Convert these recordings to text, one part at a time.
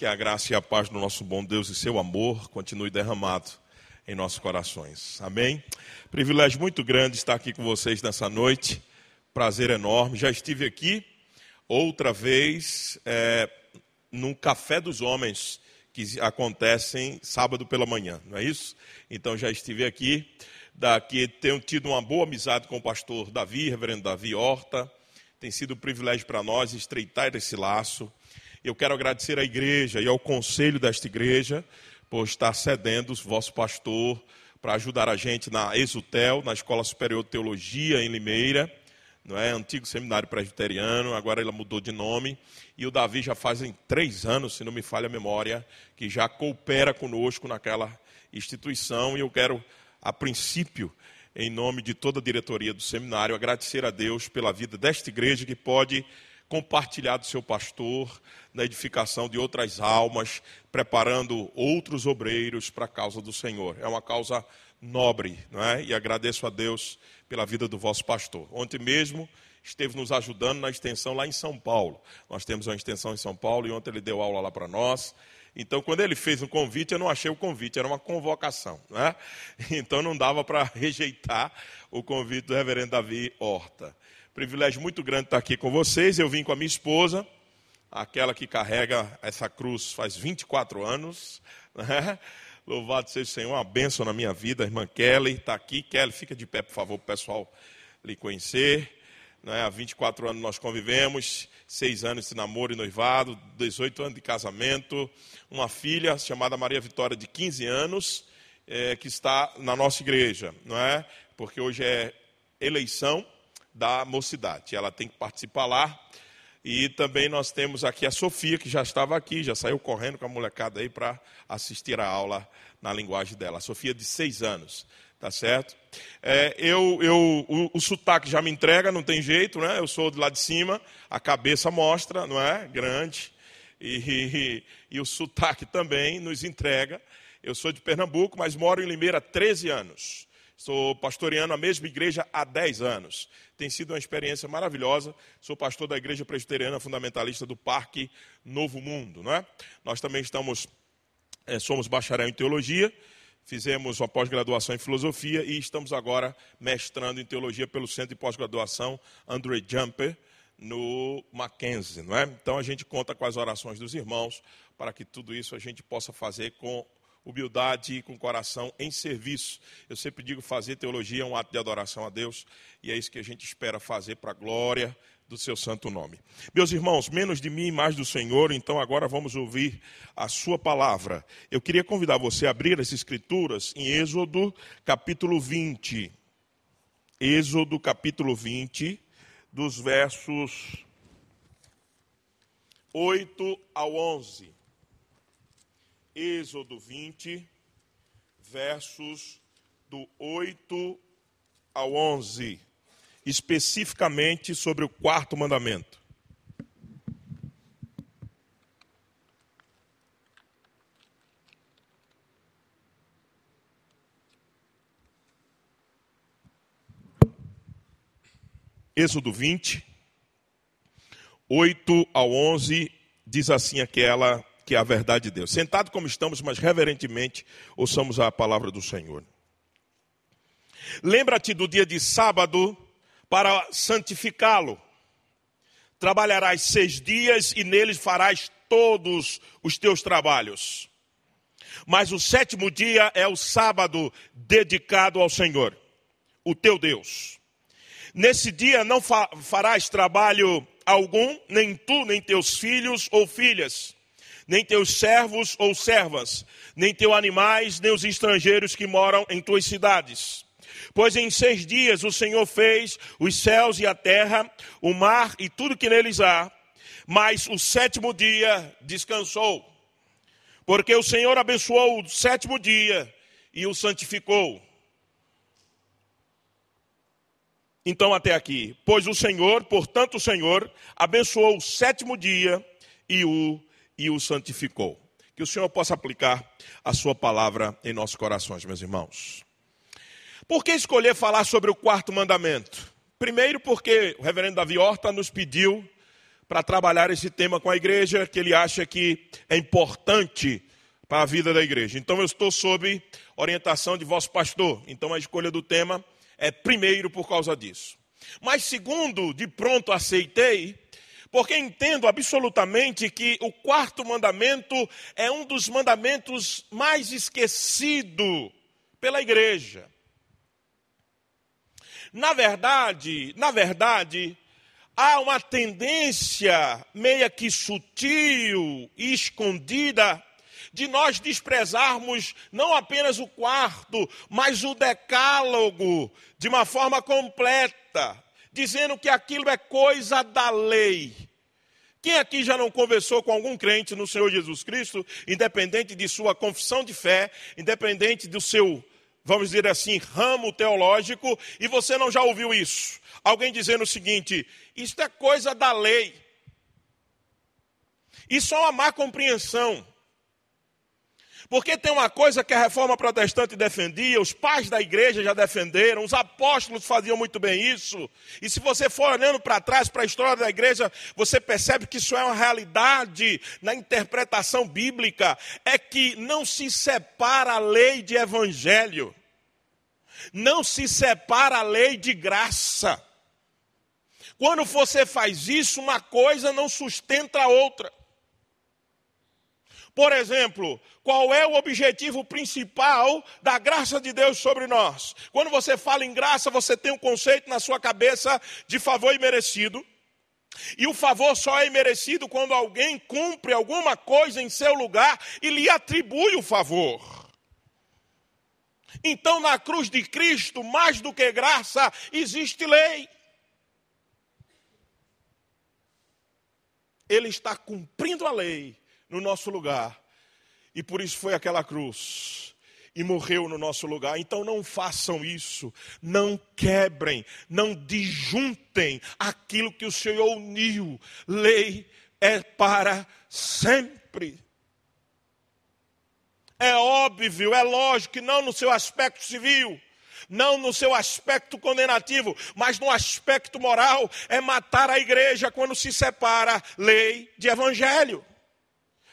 que a graça e a paz do nosso bom Deus e seu amor continue derramado em nossos corações. Amém? Privilégio muito grande estar aqui com vocês nessa noite. Prazer enorme. Já estive aqui outra vez é, num café dos homens que acontecem sábado pela manhã, não é isso? Então já estive aqui. Daqui tenho tido uma boa amizade com o pastor Davi, reverendo Davi Horta. Tem sido um privilégio para nós estreitar esse laço. Eu quero agradecer à igreja e ao conselho desta igreja por estar cedendo o vosso pastor para ajudar a gente na Exutel, na Escola Superior de Teologia em Limeira, não é? Antigo seminário presbiteriano, agora ele mudou de nome. E o Davi já fazem três anos, se não me falha a memória, que já coopera conosco naquela instituição. E eu quero, a princípio, em nome de toda a diretoria do seminário, agradecer a Deus pela vida desta igreja que pode compartilhar do seu pastor na edificação de outras almas, preparando outros obreiros para a causa do Senhor. É uma causa nobre, não é? E agradeço a Deus pela vida do vosso pastor. Ontem mesmo esteve nos ajudando na extensão lá em São Paulo. Nós temos uma extensão em São Paulo e ontem ele deu aula lá para nós. Então, quando ele fez um convite, eu não achei o convite, era uma convocação. Né? Então, não dava para rejeitar o convite do reverendo Davi Horta. Privilégio muito grande estar aqui com vocês. Eu vim com a minha esposa, aquela que carrega essa cruz faz 24 anos. Né? Louvado seja o Senhor, uma bênção na minha vida. A irmã Kelly está aqui. Kelly, fica de pé, por favor, para o pessoal lhe conhecer. Né? Há 24 anos nós convivemos, seis anos de namoro e noivado, 18 anos de casamento. Uma filha chamada Maria Vitória, de 15 anos, é, que está na nossa igreja, não é? Porque hoje é eleição da mocidade. Ela tem que participar lá. E também nós temos aqui a Sofia, que já estava aqui, já saiu correndo com a molecada aí para assistir a aula na linguagem dela. A Sofia, de seis anos, tá certo? É, eu, eu, o, o, sotaque já me entrega, não tem jeito, né? Eu sou de lá de cima, a cabeça mostra, não é? Grande. E, e, e o sotaque também nos entrega. Eu sou de Pernambuco, mas moro em Limeira há 13 anos. Sou pastoreando a mesma igreja há 10 anos. Tem sido uma experiência maravilhosa. Sou pastor da Igreja Presbiteriana Fundamentalista do Parque Novo Mundo. Não é? Nós também estamos, é, somos bacharel em teologia, fizemos uma pós-graduação em filosofia e estamos agora mestrando em teologia pelo Centro de Pós-Graduação André Jumper, no Mackenzie. Não é? Então a gente conta com as orações dos irmãos para que tudo isso a gente possa fazer com humildade com coração em serviço. Eu sempre digo fazer teologia é um ato de adoração a Deus e é isso que a gente espera fazer para a glória do seu santo nome. Meus irmãos, menos de mim e mais do Senhor, então agora vamos ouvir a sua palavra. Eu queria convidar você a abrir as escrituras em Êxodo capítulo 20. Êxodo capítulo 20, dos versos 8 ao 11. Êxodo 20, versos do 8 ao 11, especificamente sobre o quarto mandamento. Êxodo 20, 8 ao 11, diz assim aquela que é a verdade de Deus. Sentado como estamos, mas reverentemente ouçamos a palavra do Senhor. Lembra-te do dia de sábado para santificá-lo. Trabalharás seis dias e neles farás todos os teus trabalhos. Mas o sétimo dia é o sábado dedicado ao Senhor, o teu Deus. Nesse dia não farás trabalho algum, nem tu, nem teus filhos ou filhas nem teus servos ou servas, nem teus animais, nem os estrangeiros que moram em tuas cidades. Pois em seis dias o Senhor fez os céus e a terra, o mar e tudo que neles há, mas o sétimo dia descansou. Porque o Senhor abençoou o sétimo dia e o santificou. Então, até aqui. Pois o Senhor, portanto, o Senhor abençoou o sétimo dia e o e o santificou. Que o Senhor possa aplicar a sua palavra em nossos corações, meus irmãos. Por que escolher falar sobre o quarto mandamento? Primeiro, porque o reverendo Davi Horta nos pediu para trabalhar esse tema com a igreja, que ele acha que é importante para a vida da igreja. Então eu estou sob orientação de vosso pastor. Então a escolha do tema é primeiro por causa disso. Mas segundo, de pronto aceitei, porque entendo absolutamente que o quarto mandamento é um dos mandamentos mais esquecido pela igreja. Na verdade, na verdade, há uma tendência meia que sutil e escondida de nós desprezarmos não apenas o quarto, mas o decálogo de uma forma completa, dizendo que aquilo é coisa da lei. Quem aqui já não conversou com algum crente no Senhor Jesus Cristo, independente de sua confissão de fé, independente do seu, vamos dizer assim, ramo teológico, e você não já ouviu isso? Alguém dizendo o seguinte: isto é coisa da lei. Isso é uma má compreensão. Porque tem uma coisa que a reforma protestante defendia, os pais da igreja já defenderam, os apóstolos faziam muito bem isso. E se você for olhando para trás, para a história da igreja, você percebe que isso é uma realidade na interpretação bíblica: é que não se separa a lei de evangelho, não se separa a lei de graça. Quando você faz isso, uma coisa não sustenta a outra. Por exemplo, qual é o objetivo principal da graça de Deus sobre nós? Quando você fala em graça, você tem um conceito na sua cabeça de favor imerecido. E o favor só é merecido quando alguém cumpre alguma coisa em seu lugar e lhe atribui o favor. Então, na cruz de Cristo, mais do que graça, existe lei. Ele está cumprindo a lei no nosso lugar e por isso foi aquela cruz. E morreu no nosso lugar. Então não façam isso. Não quebrem. Não disjuntem aquilo que o Senhor uniu. Lei é para sempre. É óbvio, é lógico que não no seu aspecto civil, não no seu aspecto condenativo, mas no aspecto moral, é matar a igreja quando se separa lei de evangelho,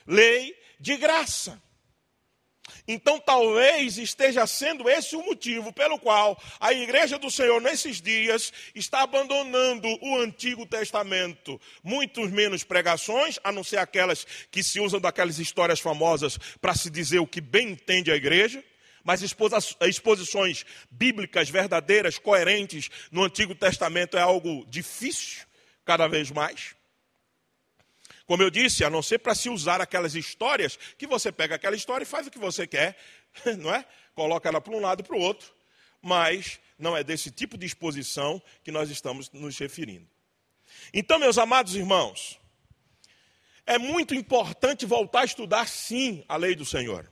lei de graça. Então, talvez esteja sendo esse o motivo pelo qual a igreja do Senhor, nesses dias, está abandonando o Antigo Testamento. Muitos menos pregações, a não ser aquelas que se usam daquelas histórias famosas para se dizer o que bem entende a igreja. Mas exposições bíblicas verdadeiras, coerentes no Antigo Testamento é algo difícil, cada vez mais. Como eu disse, a não ser para se usar aquelas histórias, que você pega aquela história e faz o que você quer, não é? Coloca ela para um lado para o outro. Mas não é desse tipo de exposição que nós estamos nos referindo. Então, meus amados irmãos, é muito importante voltar a estudar, sim, a lei do Senhor.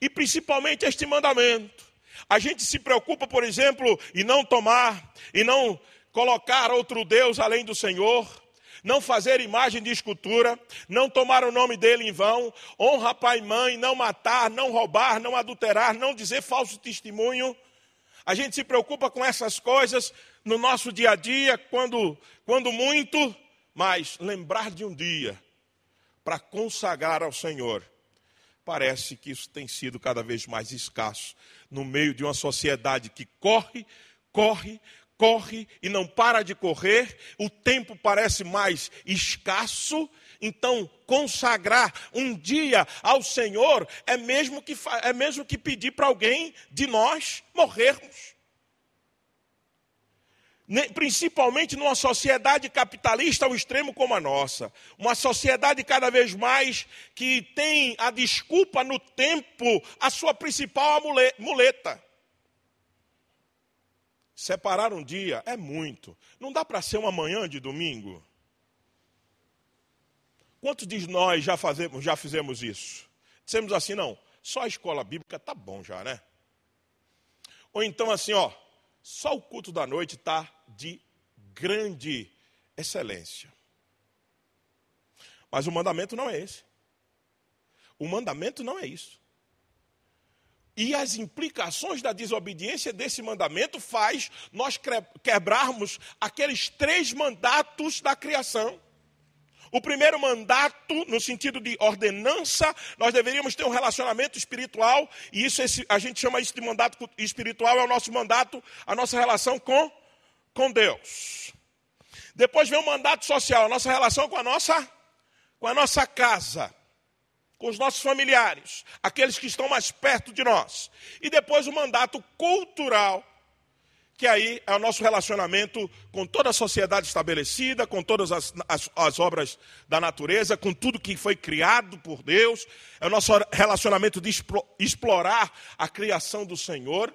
E principalmente este mandamento. A gente se preocupa, por exemplo, em não tomar, e não colocar outro Deus além do Senhor não fazer imagem de escultura, não tomar o nome dele em vão, honra pai e mãe, não matar, não roubar, não adulterar, não dizer falso testemunho. A gente se preocupa com essas coisas no nosso dia a dia, quando, quando muito, mas lembrar de um dia para consagrar ao Senhor. Parece que isso tem sido cada vez mais escasso no meio de uma sociedade que corre, corre, corre e não para de correr, o tempo parece mais escasso, então consagrar um dia ao Senhor é mesmo que, é mesmo que pedir para alguém de nós morrermos. Principalmente numa sociedade capitalista ao extremo como a nossa. Uma sociedade cada vez mais que tem a desculpa no tempo a sua principal muleta. Separar um dia é muito. Não dá para ser uma manhã de domingo? Quantos de nós já, fazemos, já fizemos isso? Dissemos assim, não, só a escola bíblica tá bom já, né? Ou então assim, ó, só o culto da noite está de grande excelência. Mas o mandamento não é esse. O mandamento não é isso. E as implicações da desobediência desse mandamento faz nós quebrarmos aqueles três mandatos da criação. O primeiro mandato, no sentido de ordenança, nós deveríamos ter um relacionamento espiritual, e isso a gente chama isso de mandato espiritual, é o nosso mandato, a nossa relação com, com Deus. Depois vem o mandato social, a nossa relação com a nossa, com a nossa casa, com os nossos familiares, aqueles que estão mais perto de nós. E depois o mandato cultural, que aí é o nosso relacionamento com toda a sociedade estabelecida, com todas as, as, as, obras da natureza, com tudo que foi criado por Deus, é o nosso relacionamento de explorar a criação do Senhor.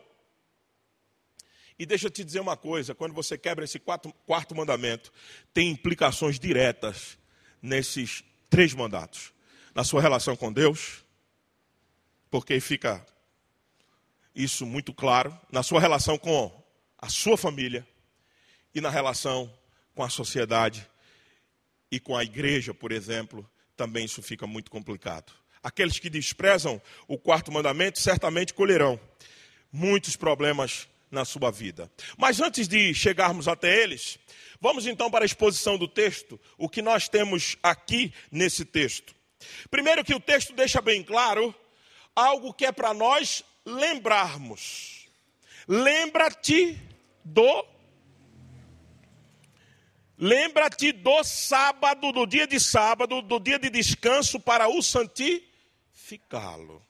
E deixa eu te dizer uma coisa: quando você quebra esse quarto, quarto mandamento, tem implicações diretas nesses três mandatos. Na sua relação com Deus, porque fica isso muito claro, na sua relação com a sua família e na relação com a sociedade e com a igreja, por exemplo, também isso fica muito complicado. Aqueles que desprezam o quarto mandamento certamente colherão muitos problemas na sua vida. Mas antes de chegarmos até eles, vamos então para a exposição do texto, o que nós temos aqui nesse texto. Primeiro, que o texto deixa bem claro algo que é para nós lembrarmos. Lembra-te do. Lembra-te do sábado, do dia de sábado, do dia de descanso, para o santificá-lo.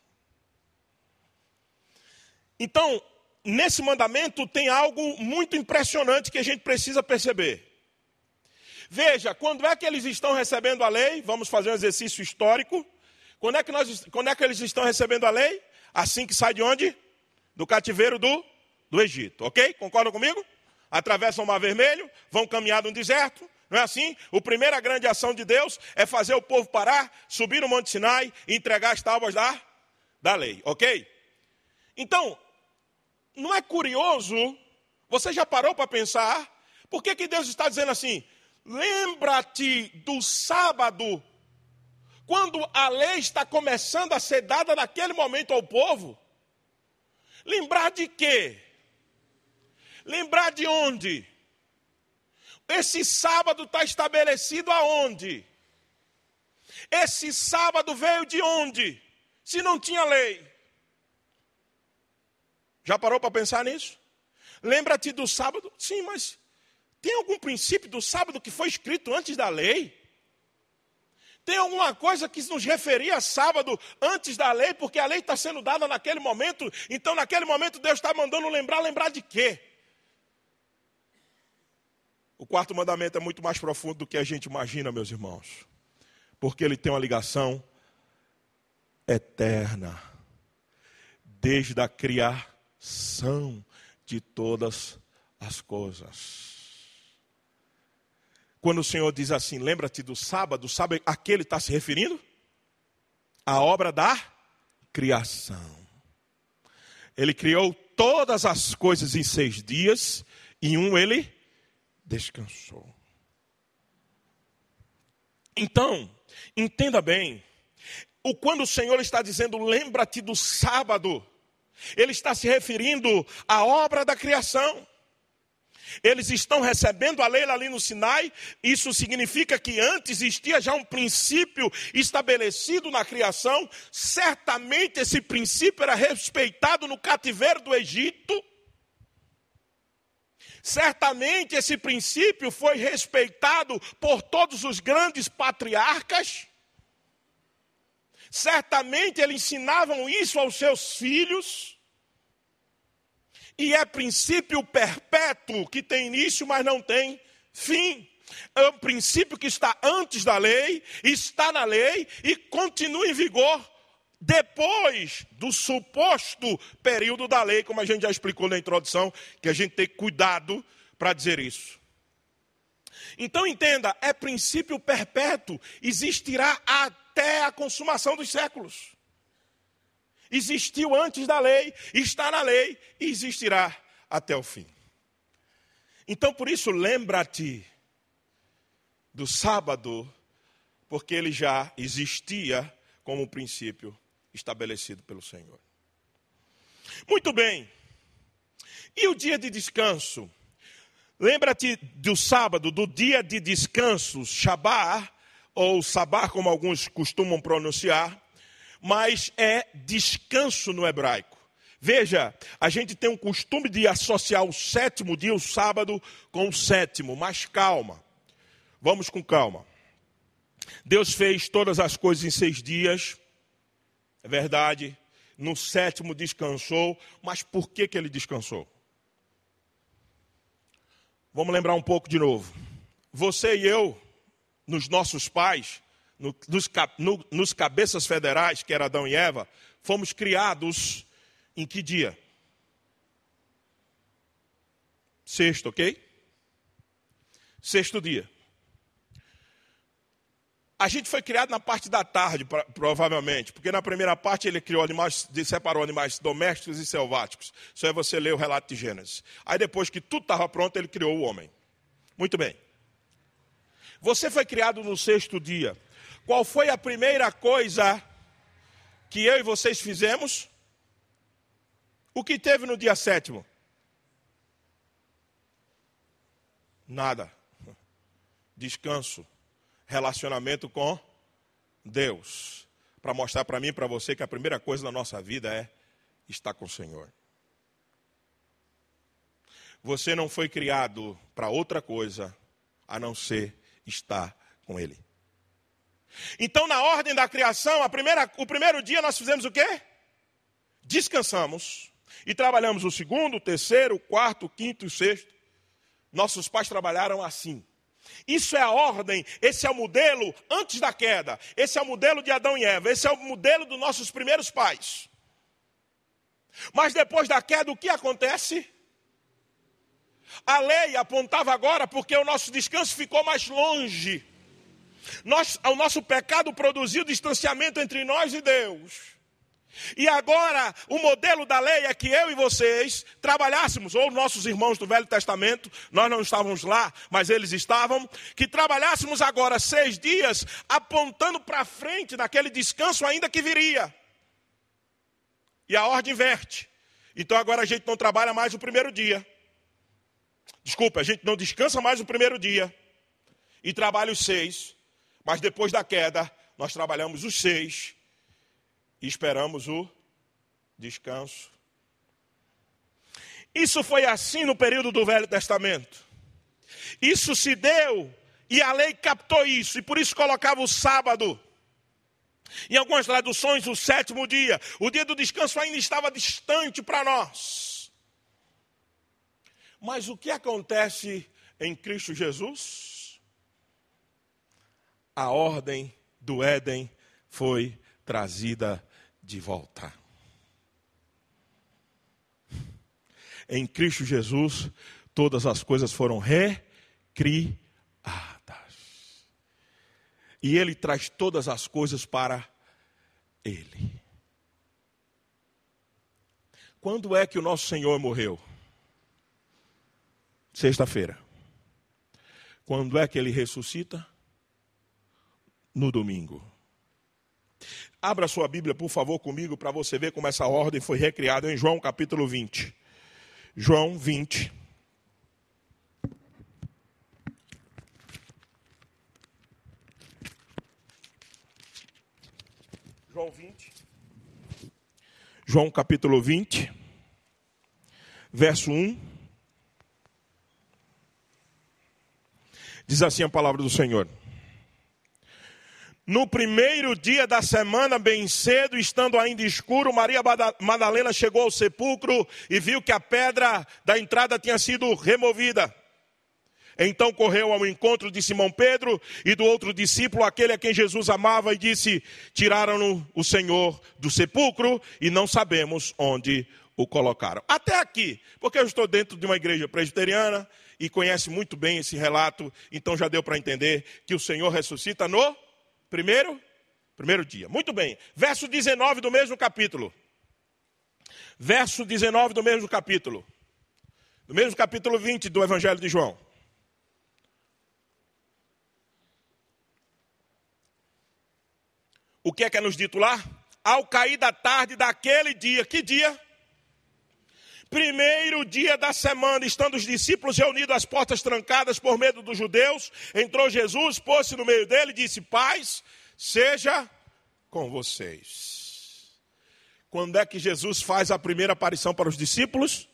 Então, nesse mandamento tem algo muito impressionante que a gente precisa perceber. Veja, quando é que eles estão recebendo a lei? Vamos fazer um exercício histórico. Quando é que, nós, quando é que eles estão recebendo a lei? Assim que sai de onde? Do cativeiro do do Egito, ok? Concordam comigo? Atravessam o Mar Vermelho, vão caminhar no deserto, não é assim? A primeira grande ação de Deus é fazer o povo parar, subir no Monte Sinai e entregar as tábuas da, da lei, ok? Então, não é curioso? Você já parou para pensar? Por que, que Deus está dizendo assim? Lembra-te do sábado, quando a lei está começando a ser dada naquele momento ao povo. Lembrar de quê? Lembrar de onde? Esse sábado está estabelecido aonde? Esse sábado veio de onde? Se não tinha lei. Já parou para pensar nisso? Lembra-te do sábado? Sim, mas tem algum princípio do sábado que foi escrito antes da lei? Tem alguma coisa que nos referia a sábado antes da lei, porque a lei está sendo dada naquele momento, então naquele momento Deus está mandando lembrar, lembrar de quê? O quarto mandamento é muito mais profundo do que a gente imagina, meus irmãos, porque ele tem uma ligação eterna, desde a criação de todas as coisas. Quando o Senhor diz assim, lembra-te do sábado, sabe a que ele está se referindo? A obra da criação. Ele criou todas as coisas em seis dias, e um ele descansou. Então, entenda bem, o quando o Senhor está dizendo lembra-te do sábado, ele está se referindo à obra da criação. Eles estão recebendo a lei ali no Sinai, isso significa que antes existia já um princípio estabelecido na criação, certamente esse princípio era respeitado no cativeiro do Egito. Certamente esse princípio foi respeitado por todos os grandes patriarcas. Certamente eles ensinavam isso aos seus filhos. E é princípio perpétuo que tem início, mas não tem fim. É um princípio que está antes da lei, está na lei e continua em vigor depois do suposto período da lei, como a gente já explicou na introdução, que a gente tem cuidado para dizer isso. Então entenda, é princípio perpétuo, existirá até a consumação dos séculos. Existiu antes da lei, está na lei e existirá até o fim. Então por isso lembra-te do sábado, porque ele já existia como princípio estabelecido pelo Senhor. Muito bem. E o dia de descanso? Lembra-te do sábado, do dia de descanso, Shabá, ou sabá, como alguns costumam pronunciar, mas é descanso no hebraico. Veja, a gente tem um costume de associar o sétimo dia, o sábado, com o sétimo, mas calma, vamos com calma. Deus fez todas as coisas em seis dias, é verdade, no sétimo descansou, mas por que, que ele descansou? Vamos lembrar um pouco de novo. Você e eu, nos nossos pais, no, nos, no, nos cabeças federais, que era Adão e Eva, fomos criados em que dia? Sexto, ok? Sexto dia. A gente foi criado na parte da tarde, provavelmente, porque na primeira parte ele criou animais, separou animais domésticos e selváticos. Isso é você ler o relato de Gênesis. Aí depois que tudo estava pronto, ele criou o homem. Muito bem. Você foi criado no sexto dia. Qual foi a primeira coisa que eu e vocês fizemos? O que teve no dia sétimo? Nada. Descanso. Relacionamento com Deus. Para mostrar para mim e para você que a primeira coisa na nossa vida é estar com o Senhor. Você não foi criado para outra coisa a não ser estar com Ele. Então, na ordem da criação, primeira, o primeiro dia nós fizemos o quê? Descansamos. E trabalhamos o segundo, o terceiro, o quarto, o quinto e o sexto. Nossos pais trabalharam assim. Isso é a ordem, esse é o modelo antes da queda. Esse é o modelo de Adão e Eva. Esse é o modelo dos nossos primeiros pais. Mas depois da queda, o que acontece? A lei apontava agora porque o nosso descanso ficou mais longe. Nós, o nosso pecado produziu distanciamento entre nós e Deus. E agora, o modelo da lei é que eu e vocês trabalhássemos, ou nossos irmãos do Velho Testamento, nós não estávamos lá, mas eles estavam, que trabalhássemos agora seis dias, apontando para frente naquele descanso ainda que viria. E a ordem inverte. Então agora a gente não trabalha mais o primeiro dia. Desculpa, a gente não descansa mais o primeiro dia. E trabalha os seis. Mas depois da queda, nós trabalhamos os seis e esperamos o descanso. Isso foi assim no período do Velho Testamento. Isso se deu e a lei captou isso, e por isso colocava o sábado. Em algumas traduções, o sétimo dia. O dia do descanso ainda estava distante para nós. Mas o que acontece em Cristo Jesus? A ordem do Éden foi trazida de volta. Em Cristo Jesus, todas as coisas foram recriadas. E Ele traz todas as coisas para Ele. Quando é que o nosso Senhor morreu? Sexta-feira. Quando é que Ele ressuscita? No domingo. Abra sua Bíblia, por favor, comigo, para você ver como essa ordem foi recriada em João capítulo 20. João 20. João 20. João capítulo 20, verso 1. Diz assim a palavra do Senhor. No primeiro dia da semana, bem cedo, estando ainda escuro, Maria Madalena chegou ao sepulcro e viu que a pedra da entrada tinha sido removida. Então correu ao encontro de Simão Pedro e do outro discípulo, aquele a quem Jesus amava, e disse: Tiraram o Senhor do sepulcro e não sabemos onde o colocaram. Até aqui, porque eu estou dentro de uma igreja presbiteriana e conhece muito bem esse relato, então já deu para entender que o Senhor ressuscita no Primeiro? Primeiro dia. Muito bem. Verso 19 do mesmo capítulo. Verso 19 do mesmo capítulo. Do mesmo capítulo 20 do Evangelho de João. O que é que é nos dito lá? Ao cair da tarde daquele dia. Que dia? Primeiro dia da semana, estando os discípulos reunidos às portas trancadas por medo dos judeus, entrou Jesus, pôs-se no meio dele e disse: Paz, seja com vocês. Quando é que Jesus faz a primeira aparição para os discípulos?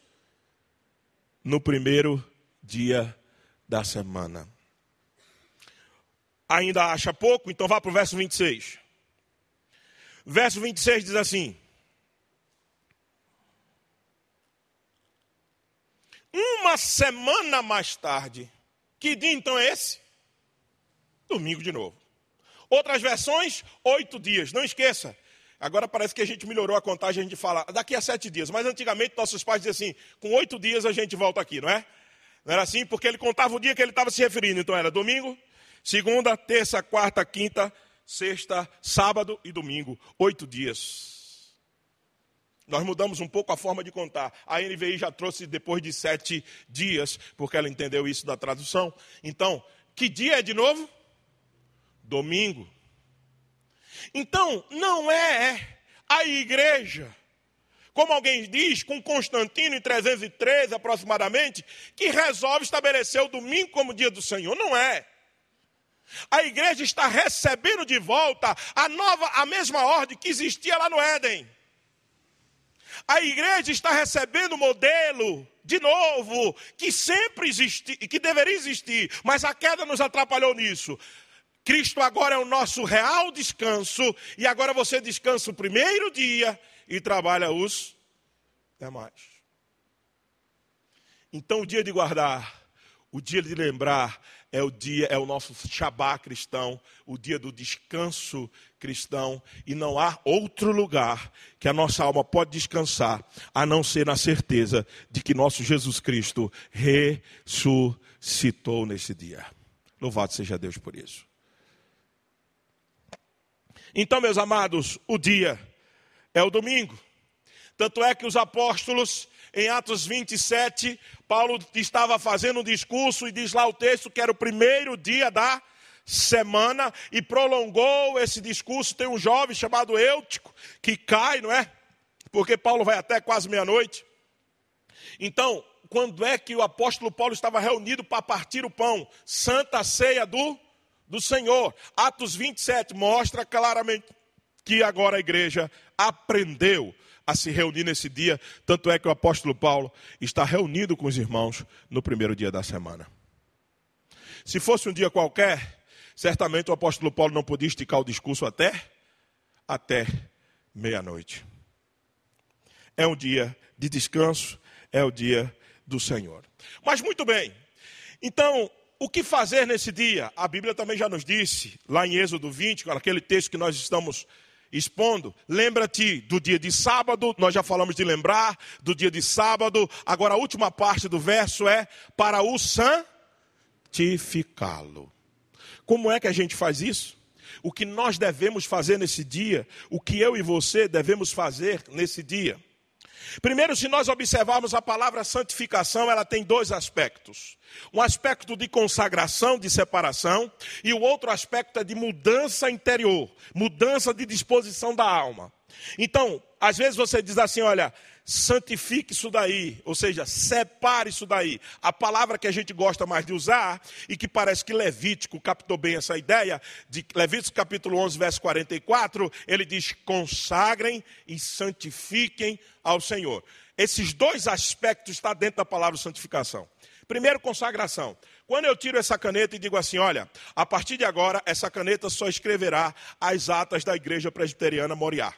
No primeiro dia da semana. Ainda acha pouco? Então vá para o verso 26. Verso 26 diz assim: Uma semana mais tarde, que dia então é esse? Domingo de novo. Outras versões, oito dias. Não esqueça. Agora parece que a gente melhorou a contagem, a gente fala daqui a sete dias. Mas antigamente nossos pais diziam assim: com oito dias a gente volta aqui, não é? Não era assim? Porque ele contava o dia que ele estava se referindo. Então era domingo, segunda, terça, quarta, quinta, sexta, sábado e domingo. Oito dias. Nós mudamos um pouco a forma de contar. A NVI já trouxe depois de sete dias, porque ela entendeu isso da tradução. Então, que dia é de novo? Domingo. Então, não é a igreja, como alguém diz, com Constantino em 313 aproximadamente, que resolve estabelecer o domingo como dia do Senhor. Não é. A igreja está recebendo de volta a nova, a mesma ordem que existia lá no Éden. A igreja está recebendo o modelo de novo que sempre existe, que deveria existir, mas a queda nos atrapalhou nisso. Cristo agora é o nosso real descanso e agora você descansa o primeiro dia e trabalha os demais. Então o dia de guardar, o dia de lembrar é o dia, é o nosso Shabá cristão, o dia do descanso cristão, e não há outro lugar que a nossa alma pode descansar, a não ser na certeza de que nosso Jesus Cristo ressuscitou nesse dia. Louvado seja Deus por isso. Então, meus amados, o dia é o domingo. Tanto é que os apóstolos em Atos 27, Paulo estava fazendo um discurso e diz lá o texto que era o primeiro dia da semana e prolongou esse discurso. Tem um jovem chamado Eutico que cai, não é? Porque Paulo vai até quase meia-noite. Então, quando é que o apóstolo Paulo estava reunido para partir o pão? Santa ceia do, do Senhor. Atos 27 mostra claramente que agora a igreja aprendeu a se reunir nesse dia, tanto é que o apóstolo Paulo está reunido com os irmãos no primeiro dia da semana. Se fosse um dia qualquer, certamente o apóstolo Paulo não podia esticar o discurso até até meia-noite. É um dia de descanso, é o dia do Senhor. Mas muito bem. Então, o que fazer nesse dia? A Bíblia também já nos disse, lá em Êxodo 20, aquele texto que nós estamos expondo. Lembra-te do dia de sábado, nós já falamos de lembrar, do dia de sábado. Agora a última parte do verso é para o santificá-lo. Como é que a gente faz isso? O que nós devemos fazer nesse dia, o que eu e você devemos fazer nesse dia. Primeiro, se nós observarmos a palavra santificação, ela tem dois aspectos. Um aspecto de consagração, de separação, e o outro aspecto é de mudança interior, mudança de disposição da alma. Então, às vezes você diz assim: olha, santifique isso daí, ou seja, separe isso daí. A palavra que a gente gosta mais de usar e que parece que Levítico captou bem essa ideia, de Levítico capítulo 11, verso 44, ele diz: consagrem e santifiquem ao Senhor. Esses dois aspectos estão dentro da palavra santificação. Primeiro, consagração. Quando eu tiro essa caneta e digo assim: olha, a partir de agora, essa caneta só escreverá as atas da igreja presbiteriana Moriá.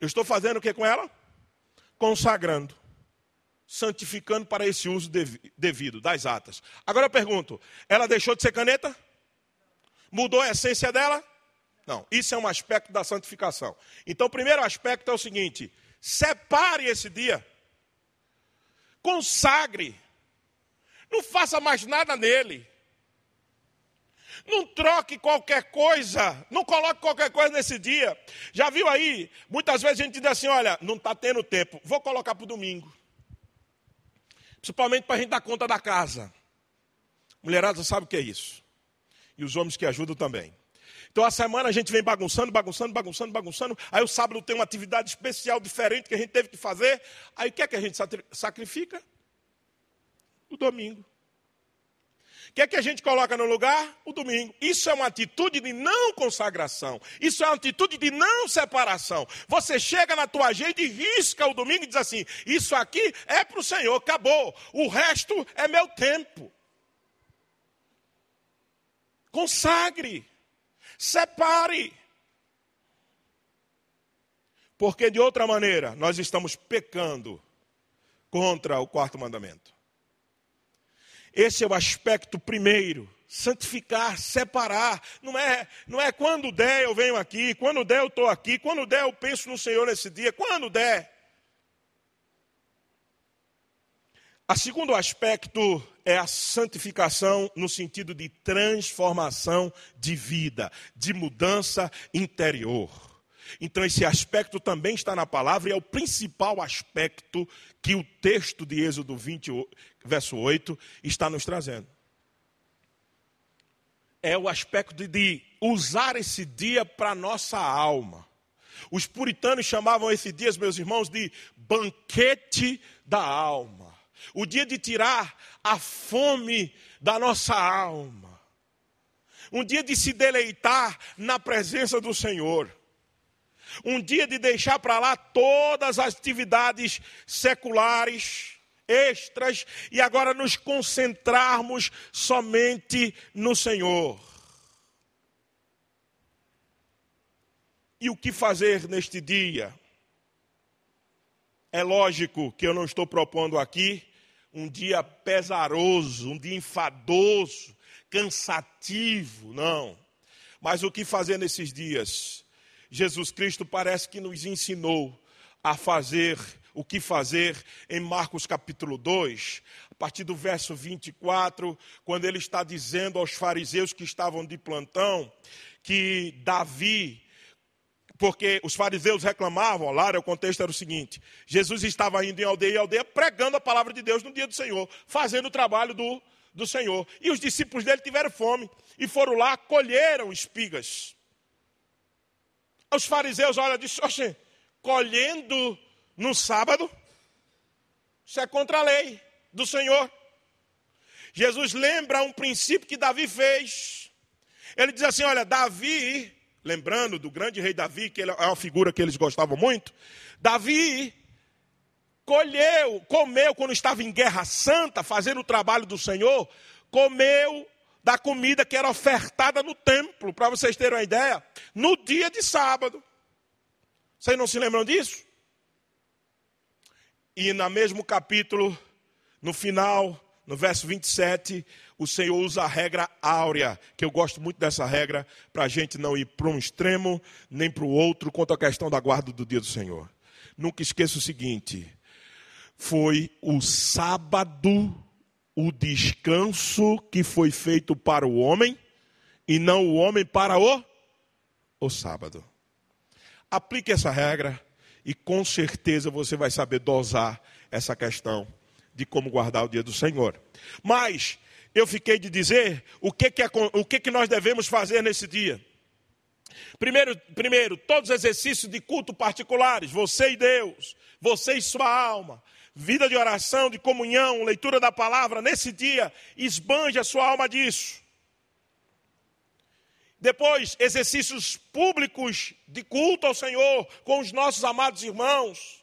Eu estou fazendo o que com ela? Consagrando, santificando para esse uso devido das atas. Agora eu pergunto: ela deixou de ser caneta? Mudou a essência dela? Não, isso é um aspecto da santificação. Então, o primeiro aspecto é o seguinte: separe esse dia, consagre, não faça mais nada nele. Não troque qualquer coisa, não coloque qualquer coisa nesse dia. Já viu aí? Muitas vezes a gente diz assim: olha, não está tendo tempo, vou colocar para o domingo. Principalmente para a gente dar conta da casa. Mulherada sabe o que é isso. E os homens que ajudam também. Então a semana a gente vem bagunçando, bagunçando, bagunçando, bagunçando. Aí o sábado tem uma atividade especial, diferente que a gente teve que fazer. Aí o que é que a gente sacrifica? O domingo. O que é que a gente coloca no lugar? O domingo. Isso é uma atitude de não consagração. Isso é uma atitude de não separação. Você chega na tua agenda e risca o domingo e diz assim: Isso aqui é para o Senhor, acabou. O resto é meu tempo. Consagre. Separe. Porque de outra maneira nós estamos pecando contra o quarto mandamento. Esse é o aspecto primeiro. Santificar, separar. Não é, não é quando der eu venho aqui, quando der eu estou aqui, quando der eu penso no Senhor nesse dia, quando der. A segundo aspecto é a santificação no sentido de transformação de vida, de mudança interior. Então, esse aspecto também está na palavra e é o principal aspecto que o texto de Êxodo 20, verso 8, está nos trazendo. É o aspecto de usar esse dia para nossa alma. Os puritanos chamavam esse dia, meus irmãos, de banquete da alma. O dia de tirar a fome da nossa alma. Um dia de se deleitar na presença do Senhor. Um dia de deixar para lá todas as atividades seculares, extras, e agora nos concentrarmos somente no Senhor. E o que fazer neste dia? É lógico que eu não estou propondo aqui um dia pesaroso, um dia enfadoso, cansativo, não. Mas o que fazer nesses dias? Jesus Cristo parece que nos ensinou a fazer o que fazer em Marcos capítulo 2, a partir do verso 24, quando ele está dizendo aos fariseus que estavam de plantão que Davi, porque os fariseus reclamavam, lá o contexto era o seguinte: Jesus estava indo em aldeia em aldeia pregando a palavra de Deus no dia do Senhor, fazendo o trabalho do, do Senhor. E os discípulos dele tiveram fome e foram lá, colheram espigas. Os fariseus olham e dizem, colhendo no sábado, isso é contra a lei do Senhor. Jesus lembra um princípio que Davi fez. Ele diz assim: olha, Davi, lembrando do grande rei Davi, que é uma figura que eles gostavam muito, Davi colheu, comeu quando estava em guerra santa, fazendo o trabalho do Senhor, comeu da comida que era ofertada no templo, para vocês terem uma ideia, no dia de sábado. Vocês não se lembram disso? E no mesmo capítulo, no final, no verso 27, o Senhor usa a regra áurea, que eu gosto muito dessa regra, para a gente não ir para um extremo nem para o outro quanto à questão da guarda do dia do Senhor. Nunca esqueça o seguinte: foi o sábado o descanso que foi feito para o homem e não o homem para o, o sábado. Aplique essa regra e com certeza você vai saber dosar essa questão de como guardar o dia do Senhor. Mas eu fiquei de dizer o que, que, é, o que, que nós devemos fazer nesse dia. Primeiro, primeiro, todos os exercícios de culto particulares, você e Deus, você e sua alma, vida de oração, de comunhão, leitura da palavra, nesse dia, esbanje a sua alma disso. Depois, exercícios públicos de culto ao Senhor com os nossos amados irmãos.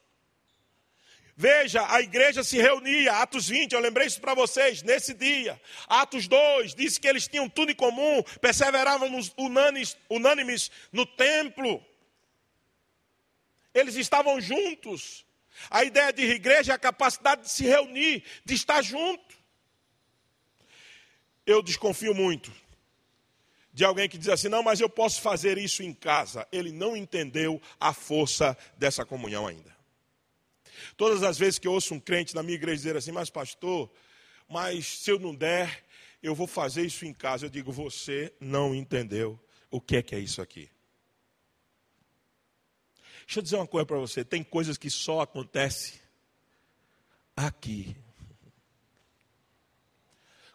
Veja, a igreja se reunia, Atos 20, eu lembrei isso para vocês, nesse dia. Atos 2, disse que eles tinham tudo em comum, perseveravam unânimes, unânimes no templo. Eles estavam juntos. A ideia de igreja é a capacidade de se reunir, de estar junto. Eu desconfio muito de alguém que diz assim: não, mas eu posso fazer isso em casa. Ele não entendeu a força dessa comunhão ainda. Todas as vezes que eu ouço um crente na minha igreja dizer assim, mas pastor, mas se eu não der, eu vou fazer isso em casa. Eu digo: você não entendeu o que é que é isso aqui. Deixa eu dizer uma coisa para você: tem coisas que só acontecem aqui.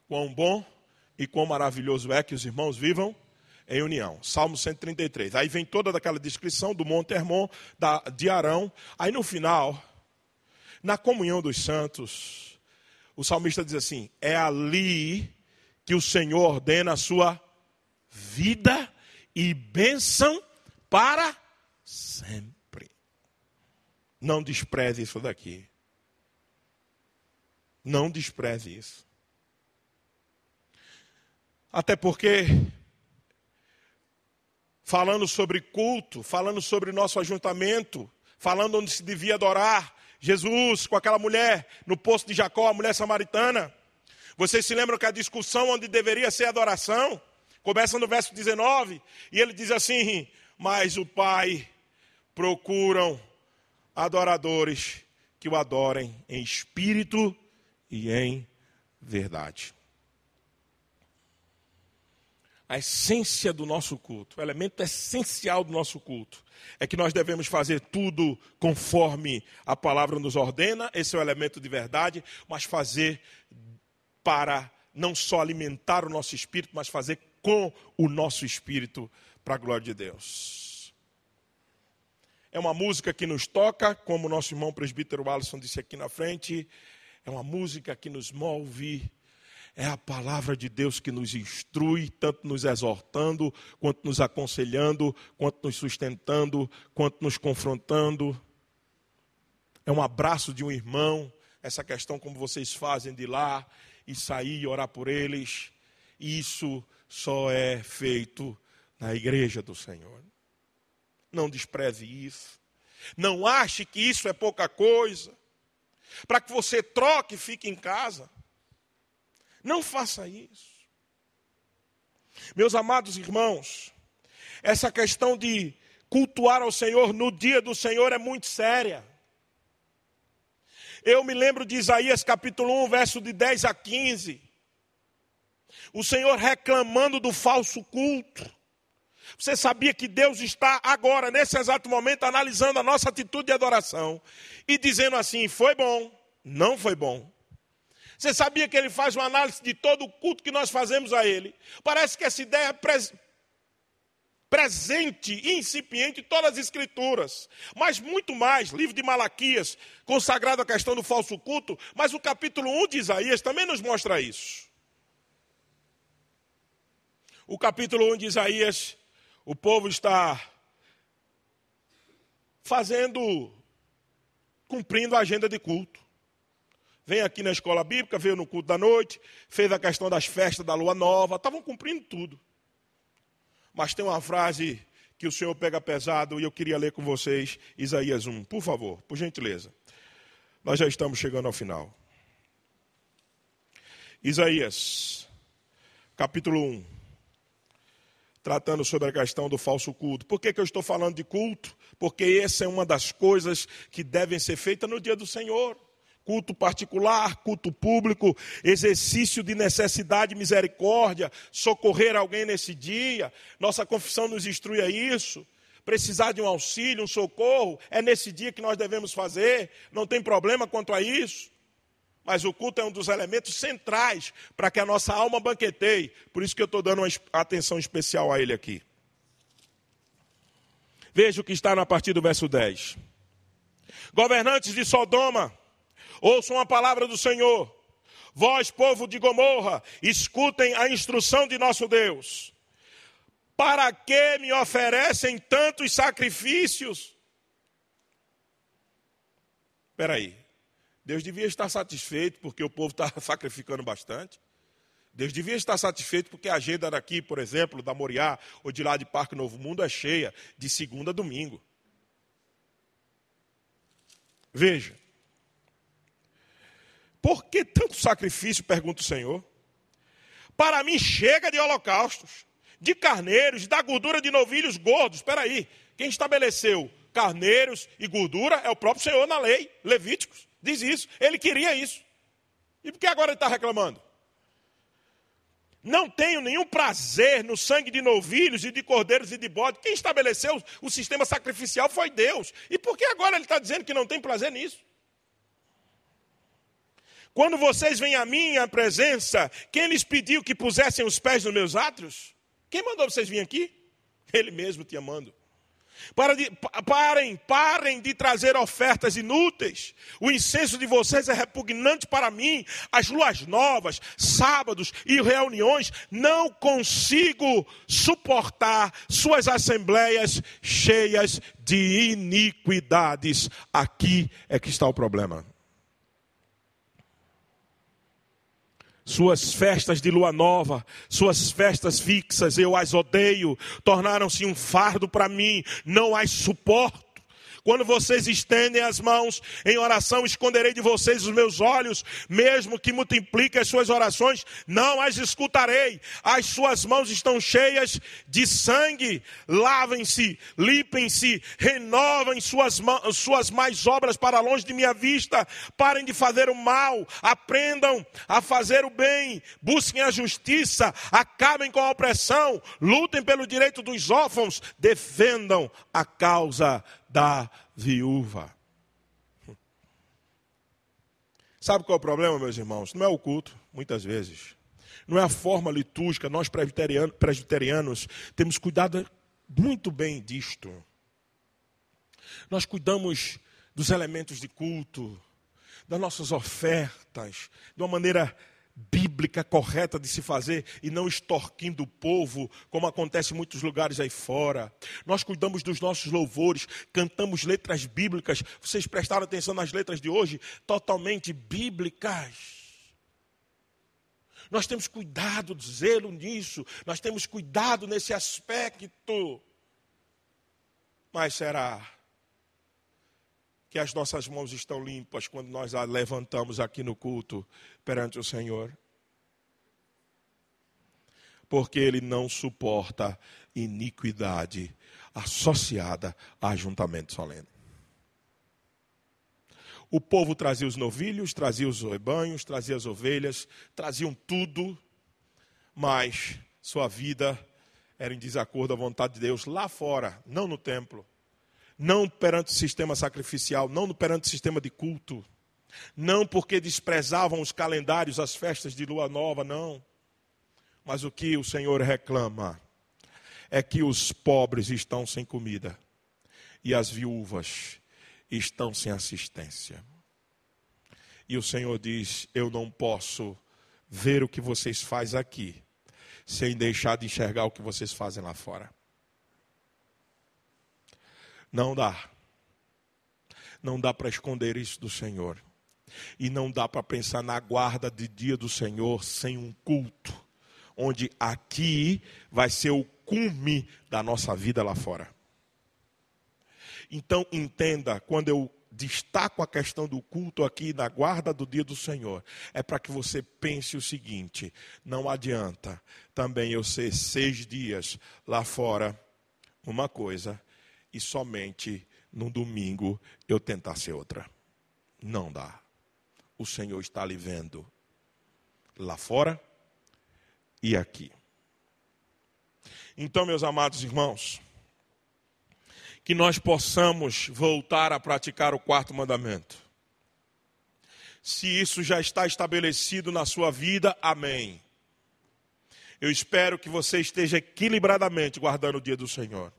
Quão bom e quão maravilhoso é que os irmãos vivam em união. Salmo 133. Aí vem toda aquela descrição do Monte Hermon, da, de Arão. Aí no final, na comunhão dos santos, o salmista diz assim: é ali que o Senhor ordena a sua vida e bênção para sempre. Não despreze isso daqui. Não despreze isso. Até porque, falando sobre culto, falando sobre nosso ajuntamento, falando onde se devia adorar, Jesus com aquela mulher no poço de Jacó, a mulher samaritana. Vocês se lembram que a discussão onde deveria ser adoração começa no verso 19, e ele diz assim: Mas o Pai procuram adoradores que o adorem em espírito e em verdade a essência do nosso culto, o elemento essencial do nosso culto, é que nós devemos fazer tudo conforme a palavra nos ordena, esse é o elemento de verdade, mas fazer para não só alimentar o nosso espírito, mas fazer com o nosso espírito para a glória de Deus. É uma música que nos toca, como o nosso irmão presbítero Alisson disse aqui na frente, é uma música que nos move é a palavra de Deus que nos instrui, tanto nos exortando, quanto nos aconselhando, quanto nos sustentando, quanto nos confrontando. É um abraço de um irmão, essa questão como vocês fazem de lá e sair e orar por eles. Isso só é feito na igreja do Senhor. Não despreze isso. Não ache que isso é pouca coisa. Para que você troque e fique em casa. Não faça isso. Meus amados irmãos, essa questão de cultuar ao Senhor no dia do Senhor é muito séria. Eu me lembro de Isaías capítulo 1, verso de 10 a 15. O Senhor reclamando do falso culto. Você sabia que Deus está agora, nesse exato momento, analisando a nossa atitude de adoração e dizendo assim: foi bom, não foi bom. Você sabia que ele faz uma análise de todo o culto que nós fazemos a ele? Parece que essa ideia é pres... presente, incipiente em todas as escrituras. Mas muito mais, livro de Malaquias, consagrado à questão do falso culto, mas o capítulo 1 de Isaías também nos mostra isso. O capítulo 1 de Isaías, o povo está fazendo, cumprindo a agenda de culto vem aqui na escola bíblica, veio no culto da noite, fez a questão das festas da lua nova, estavam cumprindo tudo. Mas tem uma frase que o Senhor pega pesado e eu queria ler com vocês, Isaías 1, por favor, por gentileza. Nós já estamos chegando ao final. Isaías, capítulo 1, tratando sobre a questão do falso culto. Por que, que eu estou falando de culto? Porque essa é uma das coisas que devem ser feitas no dia do Senhor culto particular, culto público, exercício de necessidade misericórdia, socorrer alguém nesse dia. Nossa confissão nos instrui a isso. Precisar de um auxílio, um socorro, é nesse dia que nós devemos fazer, não tem problema quanto a isso. Mas o culto é um dos elementos centrais para que a nossa alma banqueteie. Por isso que eu estou dando uma atenção especial a ele aqui. Veja o que está na partir do verso 10. Governantes de Sodoma, Ouçam a palavra do Senhor. Vós, povo de Gomorra, escutem a instrução de nosso Deus. Para que me oferecem tantos sacrifícios? Espera aí. Deus devia estar satisfeito porque o povo está sacrificando bastante. Deus devia estar satisfeito porque a agenda daqui, por exemplo, da Moriá ou de lá de Parque Novo Mundo é cheia de segunda a domingo. Veja, por que tanto sacrifício? pergunta o Senhor. Para mim chega de holocaustos, de carneiros, da gordura de novilhos gordos. Espera aí, quem estabeleceu carneiros e gordura é o próprio Senhor na lei, Levíticos. Diz isso, ele queria isso. E por que agora ele está reclamando? Não tenho nenhum prazer no sangue de novilhos e de cordeiros e de bode. Quem estabeleceu o sistema sacrificial foi Deus. E por que agora ele está dizendo que não tem prazer nisso? Quando vocês vêm à minha presença, quem lhes pediu que pusessem os pés nos meus átrios? Quem mandou vocês virem aqui? Ele mesmo te amando. Para de, parem, parem de trazer ofertas inúteis. O incenso de vocês é repugnante para mim. As luas novas, sábados e reuniões, não consigo suportar suas assembleias cheias de iniquidades. Aqui é que está o problema. Suas festas de lua nova, suas festas fixas, eu as odeio, tornaram-se um fardo para mim, não as suporto. Quando vocês estendem as mãos em oração, esconderei de vocês os meus olhos, mesmo que multiplique as suas orações, não as escutarei. As suas mãos estão cheias de sangue. Lavem-se, limpem-se, renovem suas, suas mais obras para longe de minha vista. Parem de fazer o mal, aprendam a fazer o bem, busquem a justiça, acabem com a opressão, lutem pelo direito dos órfãos, defendam a causa da viúva. Sabe qual é o problema, meus irmãos? Não é o culto, muitas vezes. Não é a forma litúrgica. Nós, presbiterianos, presbiterianos temos cuidado muito bem disto. Nós cuidamos dos elementos de culto, das nossas ofertas, de uma maneira bíblica correta de se fazer e não extorquindo o povo, como acontece em muitos lugares aí fora. Nós cuidamos dos nossos louvores, cantamos letras bíblicas. Vocês prestaram atenção nas letras de hoje? Totalmente bíblicas. Nós temos cuidado, zelo nisso, nós temos cuidado nesse aspecto. Mas será que as nossas mãos estão limpas quando nós a levantamos aqui no culto perante o Senhor. Porque Ele não suporta iniquidade associada a ajuntamento solene. O povo trazia os novilhos, trazia os rebanhos, trazia as ovelhas, traziam tudo, mas sua vida era em desacordo à vontade de Deus lá fora, não no templo não perante o sistema sacrificial, não perante o sistema de culto, não porque desprezavam os calendários, as festas de lua nova, não. Mas o que o Senhor reclama é que os pobres estão sem comida e as viúvas estão sem assistência. E o Senhor diz: Eu não posso ver o que vocês fazem aqui, sem deixar de enxergar o que vocês fazem lá fora. Não dá. Não dá para esconder isso do Senhor. E não dá para pensar na guarda de dia do Senhor sem um culto, onde aqui vai ser o cume da nossa vida lá fora. Então entenda, quando eu destaco a questão do culto aqui na guarda do dia do Senhor, é para que você pense o seguinte: não adianta também eu ser seis dias lá fora, uma coisa, e somente no domingo eu tentar ser outra. Não dá. O Senhor está lhe vendo lá fora e aqui. Então, meus amados irmãos, que nós possamos voltar a praticar o quarto mandamento. Se isso já está estabelecido na sua vida, amém. Eu espero que você esteja equilibradamente guardando o dia do Senhor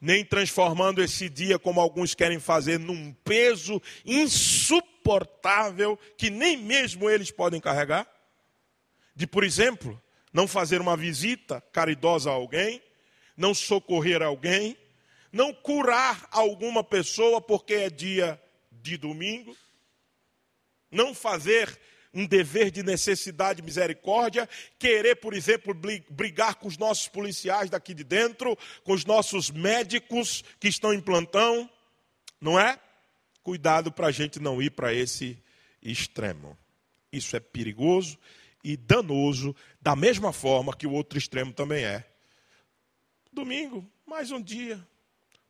nem transformando esse dia, como alguns querem fazer, num peso insuportável que nem mesmo eles podem carregar. De, por exemplo, não fazer uma visita caridosa a alguém, não socorrer alguém, não curar alguma pessoa porque é dia de domingo, não fazer um dever de necessidade e misericórdia, querer, por exemplo, brigar com os nossos policiais daqui de dentro, com os nossos médicos que estão em plantão, não é? Cuidado para a gente não ir para esse extremo. Isso é perigoso e danoso, da mesma forma que o outro extremo também é. Domingo, mais um dia,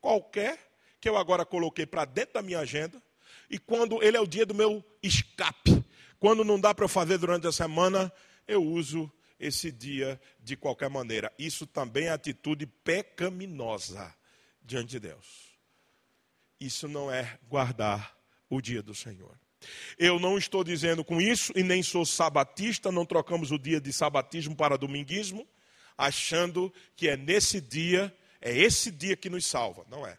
qualquer, que eu agora coloquei para dentro da minha agenda, e quando ele é o dia do meu escape, quando não dá para eu fazer durante a semana, eu uso esse dia de qualquer maneira. Isso também é atitude pecaminosa diante de Deus. Isso não é guardar o dia do Senhor. Eu não estou dizendo com isso, e nem sou sabatista, não trocamos o dia de sabatismo para dominguismo. achando que é nesse dia, é esse dia que nos salva. Não é.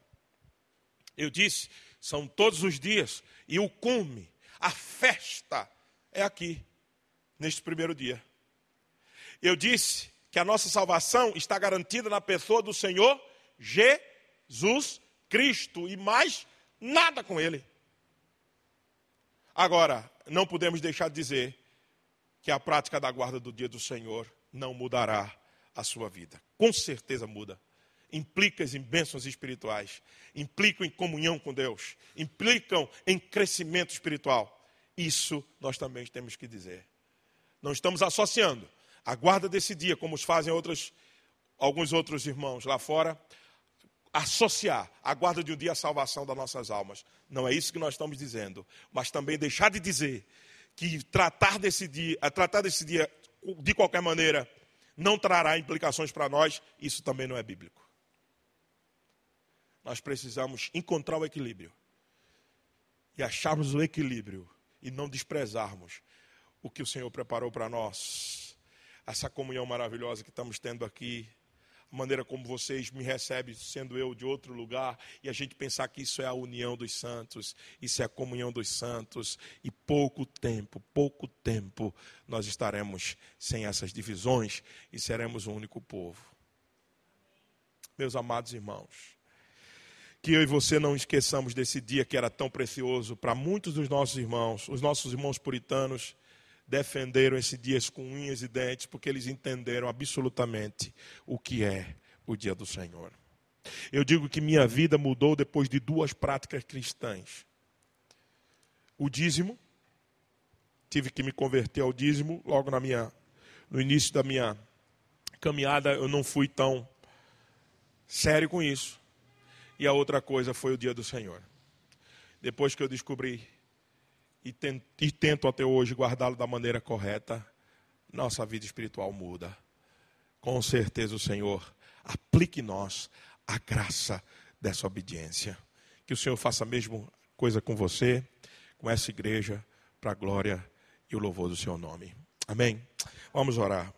Eu disse, são todos os dias, e o cume, a festa, é aqui, neste primeiro dia. Eu disse que a nossa salvação está garantida na pessoa do Senhor Jesus Cristo e mais nada com Ele. Agora, não podemos deixar de dizer que a prática da guarda do dia do Senhor não mudará a sua vida. Com certeza muda. Implica em bênçãos espirituais, implicam em comunhão com Deus, implicam em crescimento espiritual. Isso nós também temos que dizer. Não estamos associando a guarda desse dia, como os fazem outros, alguns outros irmãos lá fora, associar a guarda de um dia à salvação das nossas almas. Não é isso que nós estamos dizendo, mas também deixar de dizer que tratar desse dia, tratar desse dia de qualquer maneira não trará implicações para nós, isso também não é bíblico. Nós precisamos encontrar o equilíbrio e acharmos o equilíbrio e não desprezarmos o que o Senhor preparou para nós. Essa comunhão maravilhosa que estamos tendo aqui, a maneira como vocês me recebem, sendo eu de outro lugar, e a gente pensar que isso é a união dos santos, isso é a comunhão dos santos, e pouco tempo, pouco tempo, nós estaremos sem essas divisões e seremos um único povo. Meus amados irmãos, que eu e você não esqueçamos desse dia que era tão precioso para muitos dos nossos irmãos, os nossos irmãos puritanos defenderam esse dia com unhas e dentes, porque eles entenderam absolutamente o que é o dia do Senhor. Eu digo que minha vida mudou depois de duas práticas cristãs. O dízimo, tive que me converter ao dízimo logo na minha, no início da minha caminhada, eu não fui tão sério com isso. E a outra coisa foi o dia do Senhor. Depois que eu descobri e, tento até hoje guardá-lo da maneira correta, nossa vida espiritual muda. Com certeza o Senhor aplique nós a graça dessa obediência. Que o Senhor faça a mesma coisa com você, com essa igreja, para a glória e o louvor do seu nome. Amém? Vamos orar.